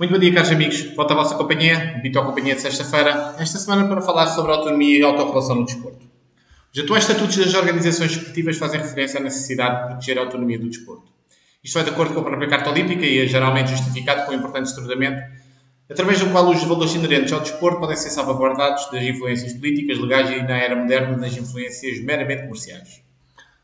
Muito bom dia, caros amigos. Volta à vossa companhia, Vitor Companhia de sexta-feira, esta semana para falar sobre autonomia e autorregulação no desporto. Os atuais estatutos das organizações desportivas fazem referência à necessidade de proteger a autonomia do desporto. Isto vai de acordo com a própria Carta Olímpica e é geralmente justificado com um importante estudamento, através do qual os valores inerentes ao desporto podem ser salvaguardados das influências políticas, legais e, na era moderna, das influências meramente comerciais.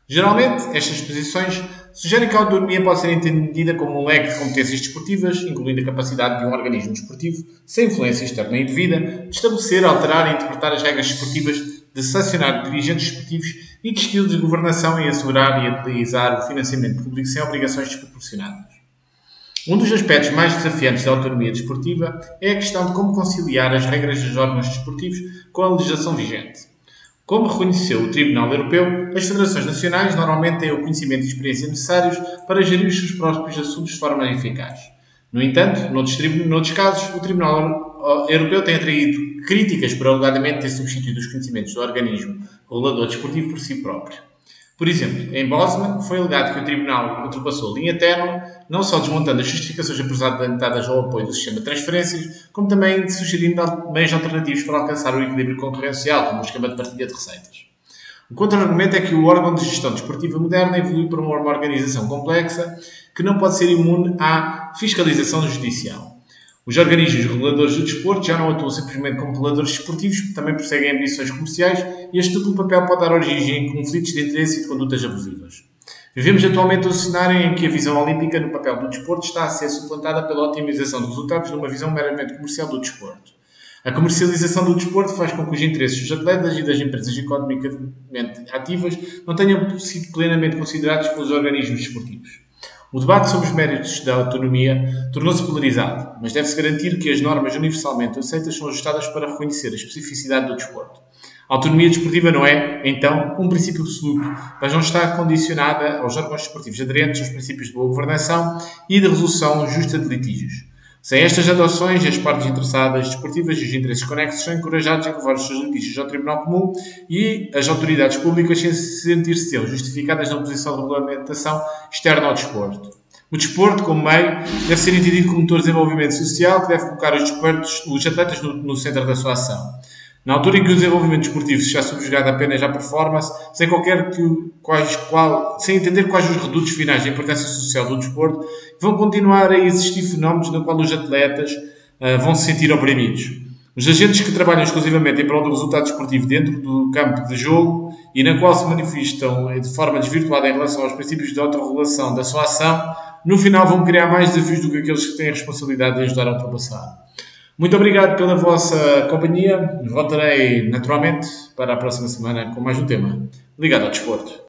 Geralmente, estas posições sugerem que a autonomia pode ser entendida como um leque de competências desportivas, incluindo a capacidade de um organismo desportivo, sem influência externa e devida, de estabelecer, alterar e interpretar as regras desportivas, de sancionar dirigentes desportivos e de estilo de governação e assegurar e utilizar o financiamento público sem obrigações desproporcionadas. Um dos aspectos mais desafiantes da autonomia desportiva é a questão de como conciliar as regras dos órgãos desportivos com a legislação vigente. Como reconheceu o Tribunal Europeu, as federações nacionais normalmente têm o conhecimento e experiência necessários para gerir os seus próprios assuntos de forma eficaz. No entanto, noutros, noutros casos, o Tribunal Europeu tem atraído críticas por alegadamente ter substituído os conhecimentos do organismo regulador desportivo por si próprio. Por exemplo, em Bosman, foi alegado que o Tribunal ultrapassou a linha ténue, não só desmontando as justificações apresentadas ao apoio do sistema de transferências, como também sugerindo meios alternativos para alcançar o equilíbrio concorrencial, como o esquema de partilha de receitas. O contra-argumento é que o órgão de gestão desportiva moderna evolui para uma organização complexa que não pode ser imune à fiscalização judicial. Os organismos reguladores do desporto já não atuam simplesmente como reguladores desportivos, também perseguem ambições comerciais e este duplo papel pode dar origem a conflitos de interesse e de condutas abusivas. Vivemos atualmente um cenário em que a visão olímpica no papel do desporto está a ser suplantada pela otimização de resultados numa visão meramente comercial do desporto. A comercialização do desporto faz com que os interesses dos atletas e das empresas economicamente ativas não tenham sido plenamente considerados pelos organismos desportivos. O debate sobre os méritos da autonomia tornou-se polarizado, mas deve-se garantir que as normas universalmente aceitas são ajustadas para reconhecer a especificidade do desporto. A autonomia desportiva não é, então, um princípio absoluto, mas não está condicionada aos órgãos desportivos aderentes aos princípios de boa governação e de resolução justa de litígios. Sem estas adoções, as partes interessadas desportivas e os interesses conexos são encorajados a levar os seus litígios ao Tribunal Comum e as autoridades públicas sem sentir-se justificadas na posição de regulamentação externa ao desporto. O desporto, como meio, deve ser entendido como motor de desenvolvimento social que deve colocar os, desportos, os atletas no, no centro da sua ação. Na altura em que o desenvolvimento desportivo está subjugado apenas à performance, sem qualquer que, quais, qual, sem entender quais os redutos finais da importância social do desporto, vão continuar a existir fenómenos no qual os atletas uh, vão se sentir oprimidos. Os agentes que trabalham exclusivamente em prol do resultado desportivo dentro do campo de jogo e na qual se manifestam de forma desvirtuada em relação aos princípios de autorregulação da sua ação, no final vão criar mais desafios do que aqueles que têm a responsabilidade de ajudar a ultrapassar. Muito obrigado pela vossa companhia. Voltarei naturalmente para a próxima semana com mais um tema ligado ao desporto.